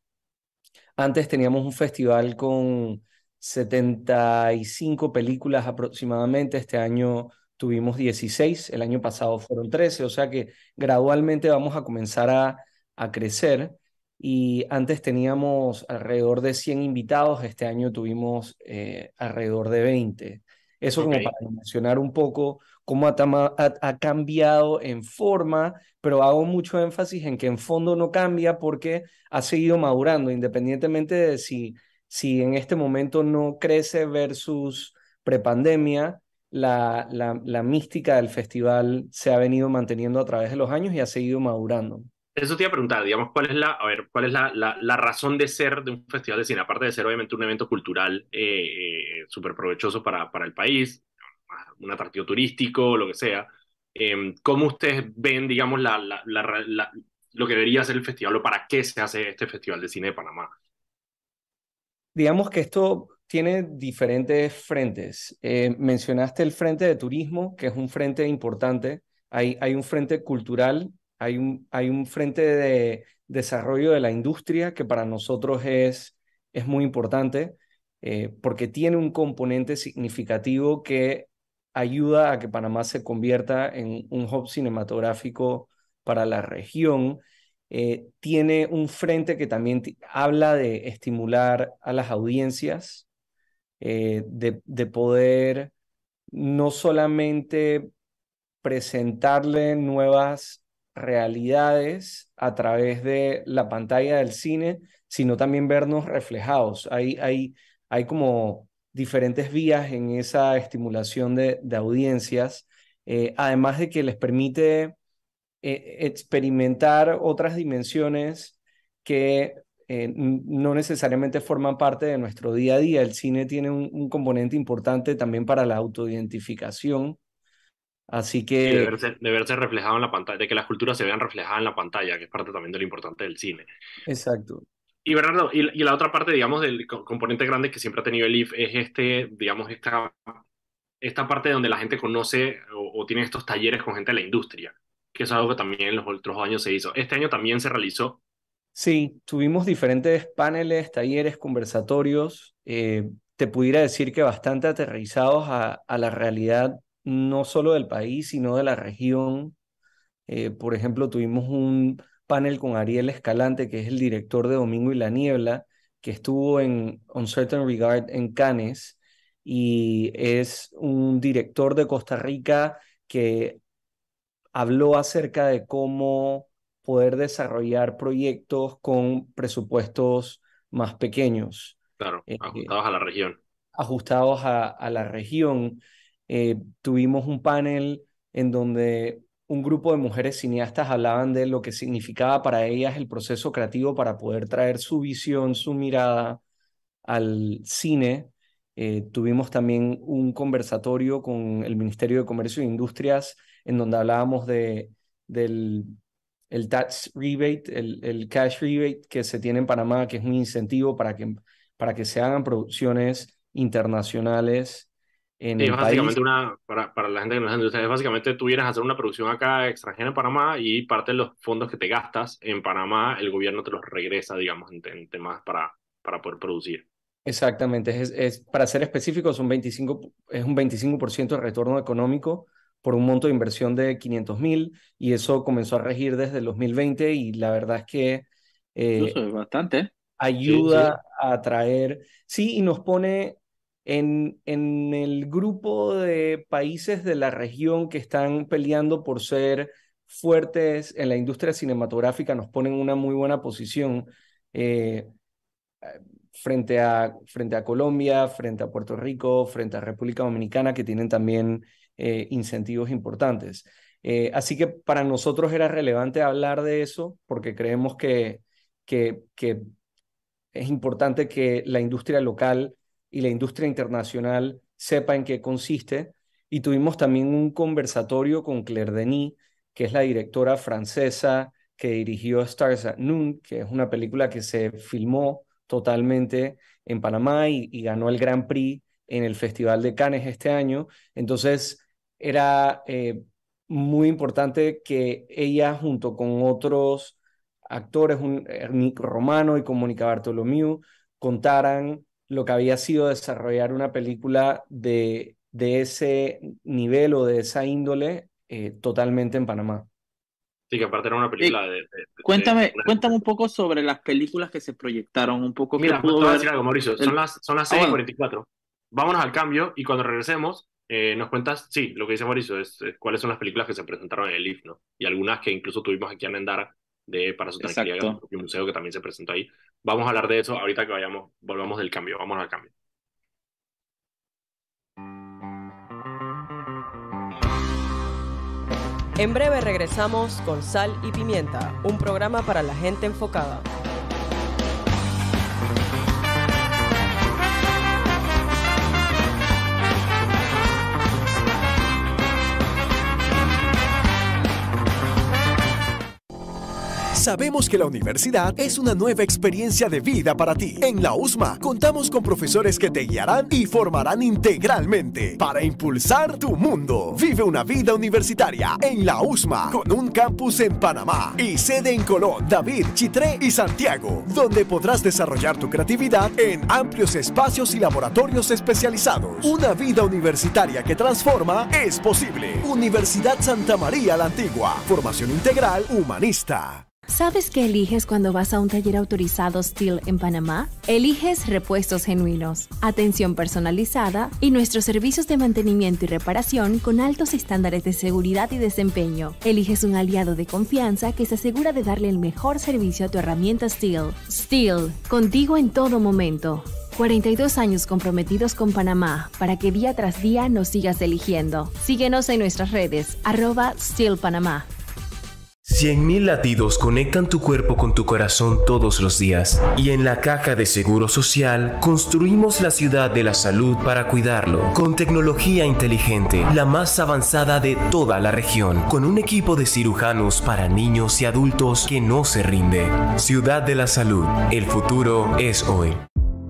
Antes teníamos un festival con 75 películas aproximadamente, este año tuvimos 16, el año pasado fueron 13, o sea que gradualmente vamos a comenzar a, a crecer y antes teníamos alrededor de 100 invitados, este año tuvimos eh, alrededor de 20. Eso como para mencionar un poco cómo ha, cambiado en forma, pero hago mucho énfasis en que en fondo no cambia porque ha seguido madurando, independientemente de si, si en este momento no crece versus prepandemia, la, la, la mística del festival se ha venido manteniendo a través de los años y ha seguido madurando. Eso te iba a preguntar, digamos, ¿cuál es la, a ver, cuál es la, la, razón de ser de un festival de cine? Aparte de ser obviamente un evento cultural eh, eh súper provechoso para, para el país, un atractivo turístico, lo que sea. Eh, ¿Cómo ustedes ven, digamos, la, la, lo que debería ser el festival o para qué se hace este Festival de Cine de Panamá? Digamos que esto tiene diferentes frentes. Eh, mencionaste el frente de turismo, que es un frente importante. Hay, hay un frente cultural, hay un, frente de desarrollo de la industria que para nosotros es, es muy importante eh, porque tiene un componente significativo que ayuda a que Panamá se convierta en un hub cinematográfico para la región. Eh, tiene un frente que también habla de estimular a las audiencias, eh, de, poder no solamente presentarle nuevas realidades a través de la pantalla del cine, sino también vernos reflejados. Hay, hay, hay como diferentes vías en esa estimulación de, audiencias, eh, además de que les permite eh, experimentar otras dimensiones que eh, no necesariamente forman parte de nuestro día a día. El cine tiene un, componente importante también para la autoidentificación. Así que... de, verse, de, verse, reflejado en la pantalla, de que las culturas se vean reflejadas en la pantalla, que es parte también de lo importante del cine. Exacto. Y Bernardo, y, la otra parte, digamos, del componente grande que siempre ha tenido el IF es este, digamos, esta, esta parte donde la gente conoce o, tiene estos talleres con gente de la industria, que es algo que también en los otros años se hizo. Este año también se realizó. Sí, tuvimos diferentes paneles, talleres, conversatorios. Eh, te pudiera decir que bastante aterrizados a, a, la realidad no solo del país, sino de la región. Eh, por ejemplo, tuvimos un panel con Ariel Escalante, que es el director de Domingo y la Niebla, que estuvo en On Certain Regard en Cannes y es un director de Costa Rica que habló acerca de cómo poder desarrollar proyectos con presupuestos más pequeños. Claro, eh, ajustados a la región. Ajustados a, la región. Eh, tuvimos un panel en donde un grupo de mujeres cineastas hablaban de lo que significaba para ellas el proceso creativo para poder traer su visión, su mirada al cine. Eh, tuvimos también un conversatorio con el Ministerio de Comercio e Industrias en donde hablábamos de, del el tax rebate, el, el, cash rebate que se tiene en Panamá, que es un incentivo para que, para que se hagan producciones internacionales en Sí, el es país. básicamente una, para, para la gente que no es industria, es básicamente tú vienes a hacer una producción acá extranjera en Panamá y parte de los fondos que te gastas en Panamá, el gobierno te los regresa, digamos, en, en temas para, para poder producir. Exactamente, es, es, para ser específicos, un 25, es un 25% de retorno económico por un monto de inversión de 500 mil y eso comenzó a regir desde el 2020 y la verdad es que eh, Eso es bastante. ¿eh? ayuda a atraer, sí, y nos pone en, en el grupo de países de la región que están peleando por ser fuertes en la industria cinematográfica, nos pone en una muy buena posición eh, frente a, frente a Colombia, frente a Puerto Rico, frente a República Dominicana, que tienen también eh, incentivos importantes. Eh, así que para nosotros era relevante hablar de eso porque creemos que, que, que es importante que la industria local y la industria internacional sepa en qué consiste. Y tuvimos también un conversatorio con Claire Denis, que es la directora francesa que dirigió Stars at Noon, que es una película que se filmó totalmente en Panamá y, ganó el Grand Prix en el Festival de Cannes este año. Entonces, era eh, muy importante que ella, junto con otros actores, un, Nick Romano y con Mónica Bartolomeu, contaran lo que había sido desarrollar una película de, de ese nivel o de esa índole eh, totalmente en Panamá. Sí, que aparte era una película de... de- de- Cuéntame, de- cuéntame un poco sobre las películas que se proyectaron, un poco Mira, que te pudo voy a ver. decir algo, Mauricio. Son el- las, son las Ah, bueno. 6:44. Vámonos al cambio y cuando regresemos eh, nos cuentas, sí, lo que dice Mauricio, es, es cuáles son las películas que se presentaron en el IF, ¿no? Y algunas que incluso tuvimos aquí en Endara de Para su tranquilidad, Exacto. propio museo que también se presentó ahí. Vamos a hablar de eso ahorita que vayamos, volvamos del cambio. Vámonos al cambio. En breve regresamos con Sal y Pimienta, un programa para la gente enfocada. Sabemos que la universidad es una nueva experiencia de vida para ti. En la USMA contamos con profesores que te guiarán y formarán integralmente para impulsar tu mundo. Vive una vida universitaria en la USMA con un campus en Panamá y sede en Colón, David, Chitré y Santiago, donde podrás desarrollar tu creatividad en amplios espacios y laboratorios especializados. Una vida universitaria que transforma es posible. Universidad Santa María la Antigua. Formación integral humanista. ¿Sabes qué eliges cuando vas a un taller autorizado Steel en Panamá? Eliges repuestos genuinos, atención personalizada y nuestros servicios de mantenimiento y reparación con altos estándares de seguridad y desempeño. Eliges un aliado de confianza que se asegura de darle el mejor servicio a tu herramienta Steel. Steel, contigo en todo momento. 42 años comprometidos con Panamá para que día tras día nos sigas eligiendo. Síguenos en nuestras redes, arroba Steel Panamá. 100.000 latidos conectan tu cuerpo con tu corazón todos los días y en la Caja de Seguro Social construimos la ciudad de la salud para cuidarlo con tecnología inteligente, la más avanzada de toda la región, con un equipo de cirujanos para niños y adultos que no se rinde. Ciudad de la Salud, el futuro es hoy.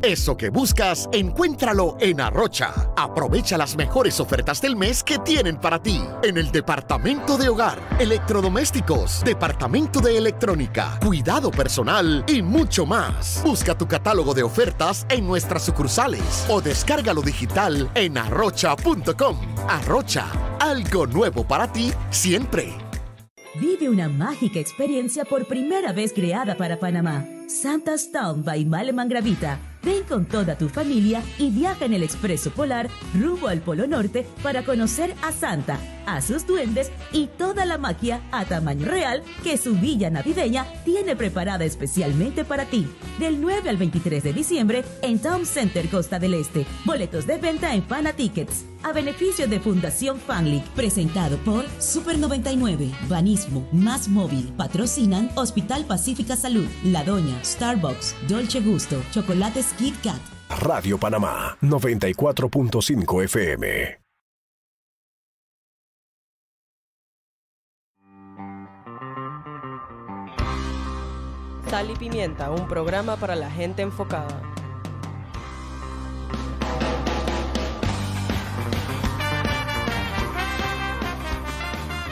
Eso que buscas, encuéntralo en Arrocha. Aprovecha las mejores ofertas del mes que tienen para ti. En el departamento de hogar, electrodomésticos, departamento de electrónica, cuidado personal y mucho más. Busca tu catálogo de ofertas en nuestras sucursales o descárgalo digital en arrocha.com. Arrocha, algo nuevo para ti siempre. Vive una mágica experiencia por primera vez creada para Panamá. Santa's Town by Maleman Gravita. Ven con toda tu familia y viaja en el Expreso Polar rumbo al Polo Norte para conocer a Santa, a sus duendes y toda la magia a tamaño real que su villa navideña tiene preparada especialmente para ti. Del 9 al 23 de diciembre en Town Center Costa del Este. Boletos de venta en Pana Tickets. A beneficio de Fundación Fanlic. Presentado por Super 99, Banismo, Más Móvil. Patrocinan Hospital Pacífica Salud, La Doña, Starbucks, Dolce Gusto, Chocolates Kit Kat. Radio Panamá 94.5 FM. Sal y Pimienta, un programa para la gente enfocada.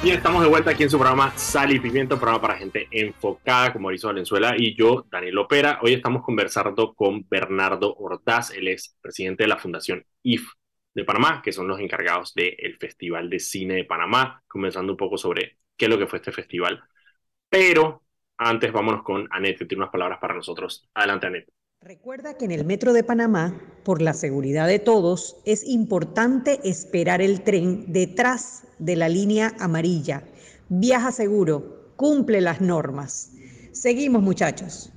Y estamos de vuelta aquí en su programa Sal y Pimiento, programa para gente enfocada como Mauricio Valenzuela y yo, Daniel Opera. Hoy estamos conversando con Bernardo Ordaz, él es presidente de la Fundación IF de Panamá, que son los encargados del Festival de Cine de Panamá, conversando un poco sobre qué es lo que fue este festival. Pero antes vámonos con Anet, que tiene unas palabras para nosotros. Adelante, Anet. Recuerda que en el Metro de Panamá, por la seguridad de todos, es importante esperar el tren detrás de la línea amarilla. Viaja seguro, cumple las normas. Seguimos, muchachos.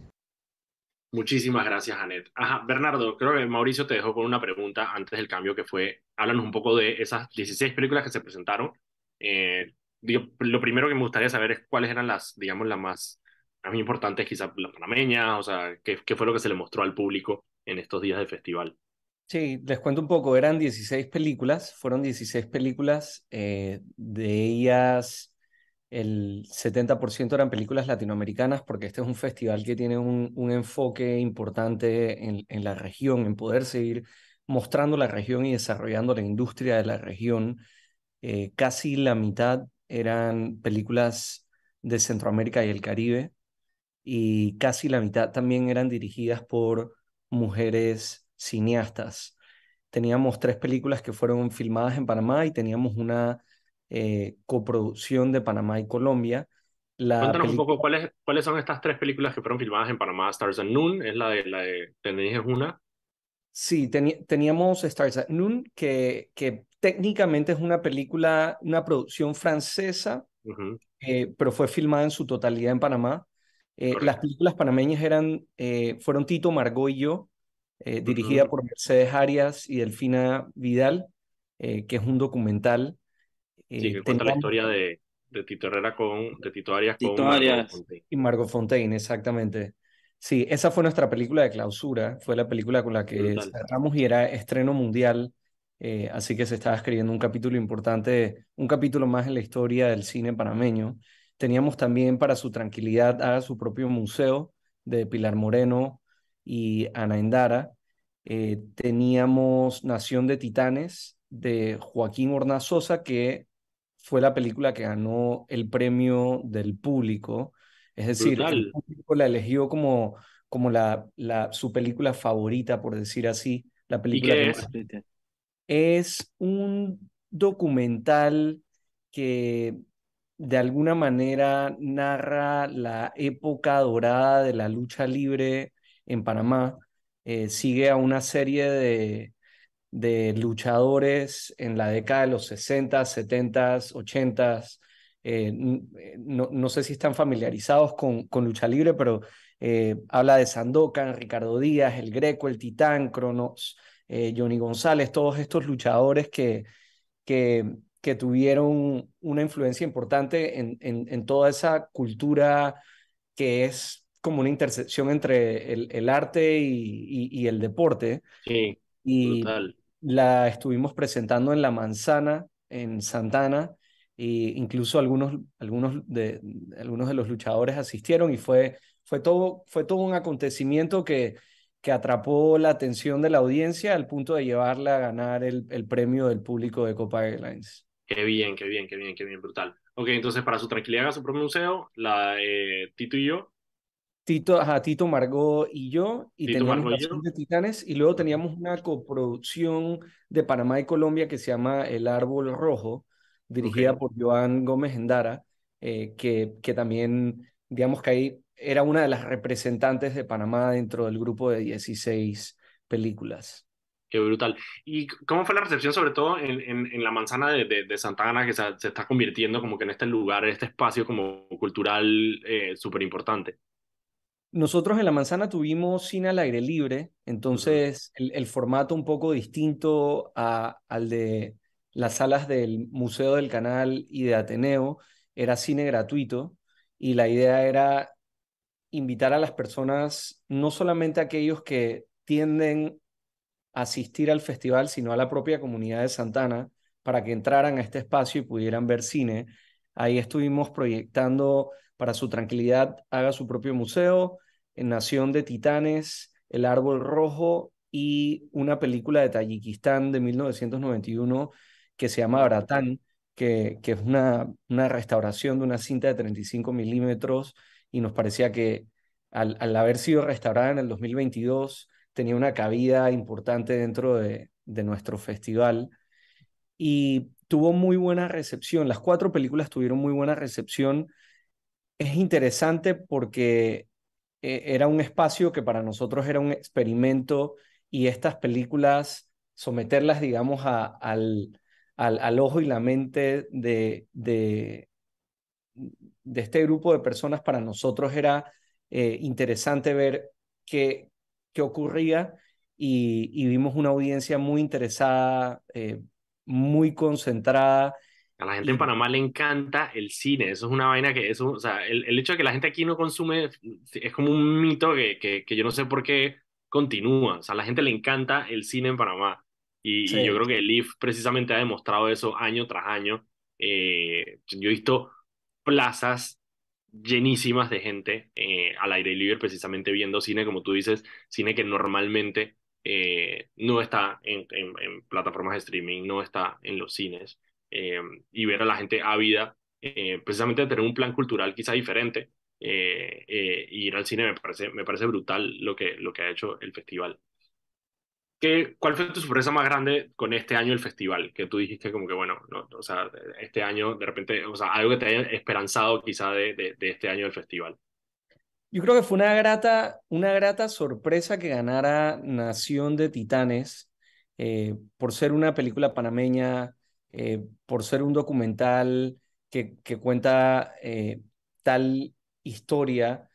Muchísimas gracias, Anet. Ajá, Bernardo, creo que Mauricio te dejó con una pregunta antes del cambio que fue, háblanos un poco de esas 16 películas que se presentaron. Eh, lo primero que me gustaría saber es cuáles eran las, digamos, las más a mí importante quizás la panameña, o sea, ¿qué, ¿qué, fue lo que se le mostró al público en estos días de festival? Sí, les cuento un poco, eran 16 películas, fueron 16 películas, eh, de ellas el 70% eran películas latinoamericanas, porque este es un festival que tiene un, un enfoque importante en, en, la región, en poder seguir mostrando la región y desarrollando la industria de la región. Eh, casi la mitad eran películas de Centroamérica y el Caribe, y casi la mitad también eran dirigidas por mujeres cineastas. Teníamos tres películas que fueron filmadas en Panamá y teníamos una eh, coproducción de Panamá y Colombia. La Cuéntanos un poco cuáles, cuáles son estas tres películas que fueron filmadas en Panamá. Stars at Noon es la de, la de es una. Sí, teníamos Stars at Noon, que, que técnicamente es una película, una producción francesa, eh, pero fue filmada en su totalidad en Panamá. Eh, las películas panameñas eran, eh, fueron Tito, Margot y yo, eh, dirigida por Mercedes Arias y Delfina Vidal, que es un documental. sí, que cuenta la historia de, de, Tito Herrera con, de Tito Arias Tito con Arias. Fontaine. Y Margot Fontaine, exactamente. Sí, esa fue nuestra película de clausura, fue la película con la que cerramos y era estreno mundial, así que se estaba escribiendo un capítulo importante, un capítulo más en la historia del cine panameño. Teníamos también para su tranquilidad haga su propio museo de Pilar Moreno y Ana Endara. Eh, teníamos Nación de Titanes de Joaquín Hornazosa, que fue la película que ganó el premio del público. Es decir, el público la eligió como, como la, la, su película favorita, por decir así. La película ¿Y qué es? es un documental que de alguna manera narra la época dorada de la lucha libre en Panamá. Eh, sigue a una serie de, de, luchadores en la década de los 60, 70, 80. no, no, sé si están familiarizados con, con lucha libre, pero eh, habla de Sandokan, Ricardo Díaz, El Greco, El Titán, Cronos, eh, Johnny González, todos estos luchadores que, que que tuvieron una influencia importante en, en, toda esa cultura que es como una intersección entre el, el arte y, y, el deporte. Sí, y la estuvimos presentando en La Manzana, en Santana, e incluso algunos, algunos, de, algunos de los luchadores asistieron y fue, fue, todo, fue todo un acontecimiento que, que atrapó la atención de la audiencia al punto de llevarla a ganar el, el premio del público de Copa Airlines. Qué bien, qué bien, qué bien, qué bien, brutal. Ok, entonces para su tranquilidad haga su propio museo, la eh, Tito y yo. Tito, ajá, Tito, Margot y yo, y Tito, teníamos Margot de Titanes, y luego teníamos una coproducción de Panamá y Colombia que se llama El Árbol Rojo, dirigida por Joan Gómez Endara, eh, que, que también, digamos que ahí era una de las representantes de Panamá dentro del grupo de 16 películas. Qué brutal. ¿Y cómo fue la recepción, sobre todo en, en, la manzana de, de, Santa Ana, que se, se, está convirtiendo como que en este lugar, en este espacio como cultural eh, súper importante? Nosotros en la manzana tuvimos cine al aire libre, entonces el, el, formato un poco distinto a, al de las salas del Museo del Canal y de Ateneo, era cine gratuito y la idea era invitar a las personas, no solamente a aquellos que tienden asistir al festival, sino a la propia comunidad de Santana para que entraran a este espacio y pudieran ver cine. Ahí estuvimos proyectando para su tranquilidad, haga su propio museo, en Nación de Titanes, El Árbol Rojo y una película de Tayikistán de 1991 que se llama Bratán, que, que es una, una restauración de una cinta de 35 milímetros y nos parecía que al, al haber sido restaurada en el 2022 tenía una cabida importante dentro de, nuestro festival y tuvo muy buena recepción. Las cuatro películas tuvieron muy buena recepción. Es interesante porque eh, era un espacio que para nosotros era un experimento y estas películas, someterlas, digamos, al, al, ojo y la mente de, de, de, este grupo de personas, para nosotros era eh, interesante ver qué, qué ocurría y, y, vimos una audiencia muy interesada, eh, muy concentrada. A la gente y... en Panamá le encanta el cine, eso es una vaina que, eso, o sea, el, el hecho de que la gente aquí no consume es como un mito que, que, que yo no sé por qué continúa, o sea, a la gente le encanta el cine en Panamá. Y, sí. y, yo creo que el IF precisamente ha demostrado eso año tras año. Eh, yo he visto plazas llenísimas de gente eh, al aire libre, precisamente viendo cine, como tú dices, cine que normalmente eh, no está en, en, plataformas de streaming, no está en los cines, eh, y ver a la gente ávida, precisamente de tener un plan cultural quizá diferente, y ir al cine me parece, me parece brutal lo que, lo que ha hecho el festival. ¿Qué, ¿Cuál fue tu sorpresa más grande con este año el festival? Que tú dijiste como que, bueno, no, o sea, este año de repente, o sea, algo que te haya esperanzado quizá de este año del festival. Yo creo que fue una grata, una grata sorpresa que ganara Nación de Titanes eh, por ser una película panameña, eh, por ser un documental que, que cuenta eh, tal historia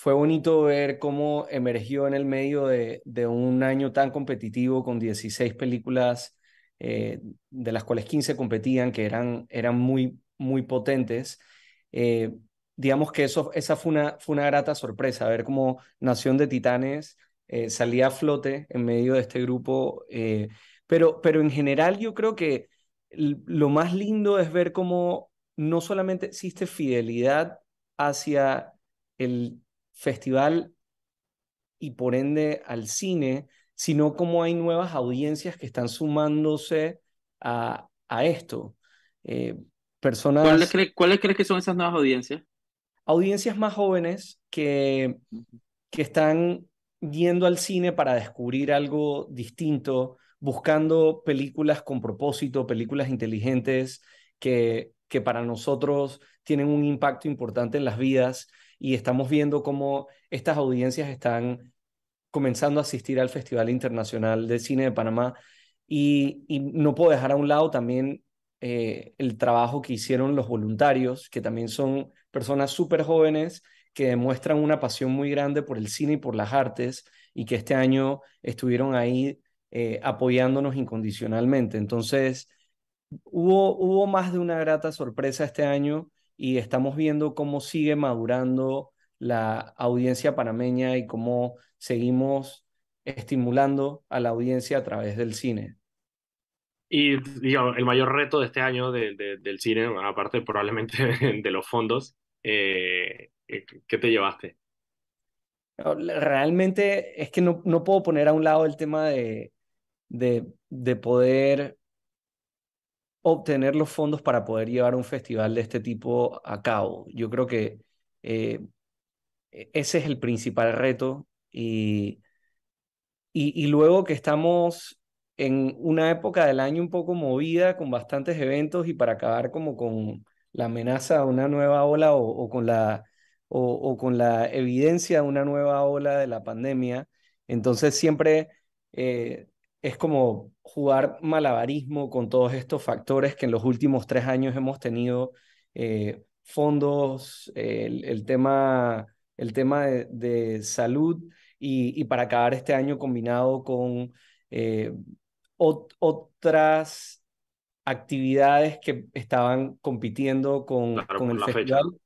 fue bonito ver cómo emergió en el medio de, un año tan competitivo con 16 películas, eh, de las cuales 15 competían, que eran, eran muy, muy potentes. Eh, digamos que eso, esa fue una, fue una grata sorpresa, ver cómo Nación de Titanes eh, salía a flote en medio de este grupo. pero, pero en general yo creo que lo más lindo es ver cómo no solamente existe fidelidad hacia el festival y por ende al cine, sino como hay nuevas audiencias que están sumándose a, a esto. Eh, personas... ¿Cuáles crees cuál cree que son esas nuevas audiencias? Audiencias más jóvenes que, que están yendo al cine para descubrir algo distinto, buscando películas con propósito, películas inteligentes que, que para nosotros tienen un impacto importante en las vidas y estamos viendo cómo estas audiencias están comenzando a asistir al Festival Internacional de Cine de Panamá y, no puedo dejar a un lado también eh, el trabajo que hicieron los voluntarios, que también son personas súper jóvenes que demuestran una pasión muy grande por el cine y por las artes y que este año estuvieron ahí eh, apoyándonos incondicionalmente. Entonces, hubo, hubo más de una grata sorpresa este año y estamos viendo cómo sigue madurando la audiencia panameña y cómo seguimos estimulando a la audiencia a través del cine. Y digamos, el mayor reto de este año de, de, del cine, aparte probablemente de los fondos, eh, ¿qué te llevaste? Realmente es que no, no puedo poner a un lado el tema de, de, de poder obtener los fondos para poder llevar un festival de este tipo a cabo. Yo creo que eh, ese es el principal reto y, y, luego que estamos en una época del año un poco movida con bastantes eventos y para acabar como con la amenaza de una nueva ola o, con la o, con la evidencia de una nueva ola de la pandemia, entonces siempre eh, es como jugar malabarismo con todos estos factores que en los últimos tres años hemos tenido eh, fondos, el, el, tema, el tema de, de salud y, y, para acabar este año combinado con eh, ot otras actividades que estaban compitiendo con, claro, con el festival.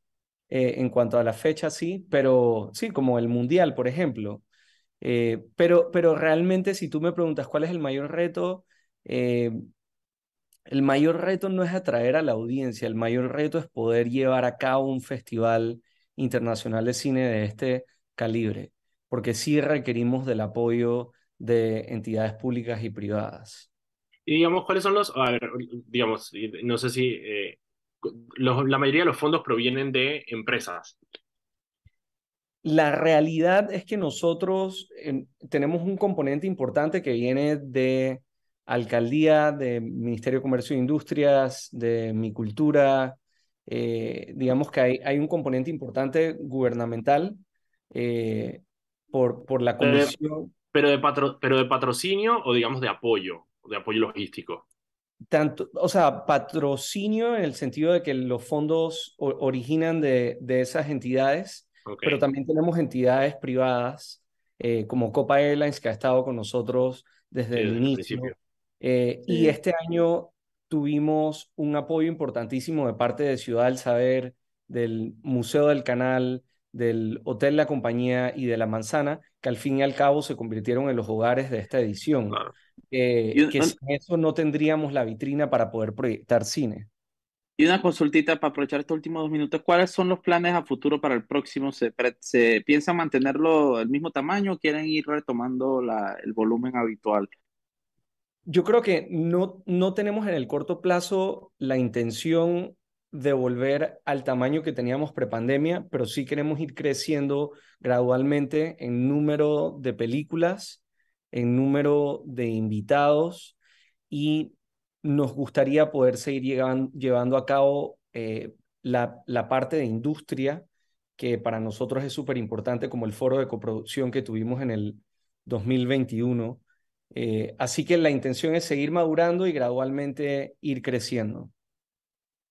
Eh, en cuanto a la fecha, sí, pero sí, como el Mundial, por ejemplo. Eh, pero, pero realmente si tú me preguntas cuál es el mayor reto, eh, el mayor reto no es atraer a la audiencia, el mayor reto es poder llevar a cabo un festival internacional de cine de este calibre, porque sí requerimos del apoyo de entidades públicas y privadas. Y digamos, ¿cuáles son los, a ver, digamos, no sé si eh, la mayoría de los fondos provienen de empresas. La realidad es que nosotros tenemos un componente importante que viene de alcaldía, de Ministerio de Comercio e Industrias, de mi cultura. Eh, digamos que hay, hay, un componente importante gubernamental eh, por, por la comisión. Pero de, pero de patrocinio o digamos de apoyo, de apoyo logístico tanto, o sea, patrocinio en el sentido de que los fondos originan de, de, esas entidades, pero también tenemos entidades privadas eh, como Copa Airlines que ha estado con nosotros desde, el inicio. Eh, y este año tuvimos un apoyo importantísimo de parte de Ciudad del Saber, del Museo del Canal, del Hotel La Compañía y de La Manzana, que al fin y al cabo se convirtieron en los hogares de esta edición. Eh, que sin eso no tendríamos la vitrina para poder proyectar cine. Y una consultita para aprovechar estos últimos dos minutos. ¿Cuáles son los planes a futuro para el próximo? ¿Se, se mantenerlo el mismo tamaño o quieren ir retomando la, el volumen habitual? Yo creo que no, no tenemos en el corto plazo la intención de volver al tamaño que teníamos prepandemia, pero sí queremos ir creciendo gradualmente en número de películas, en número de invitados y nos gustaría poder seguir llevando a cabo eh, la, la parte de industria, que para nosotros es súper importante, como el foro de coproducción que tuvimos en el 2021. Eh, así que la intención es seguir madurando y gradualmente ir creciendo.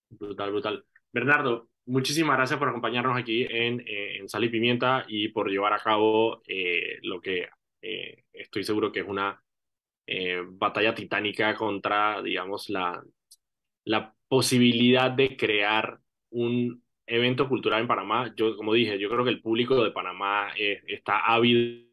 Brutal, brutal. Bernardo, muchísimas gracias por acompañarnos aquí en, eh, en Sal y Pimienta y por llevar a cabo eh, lo que eh, estoy seguro que es una batalla titánica contra, digamos, la, la posibilidad de crear un evento cultural en Panamá. Yo, como dije, yo creo que el público de Panamá está ávido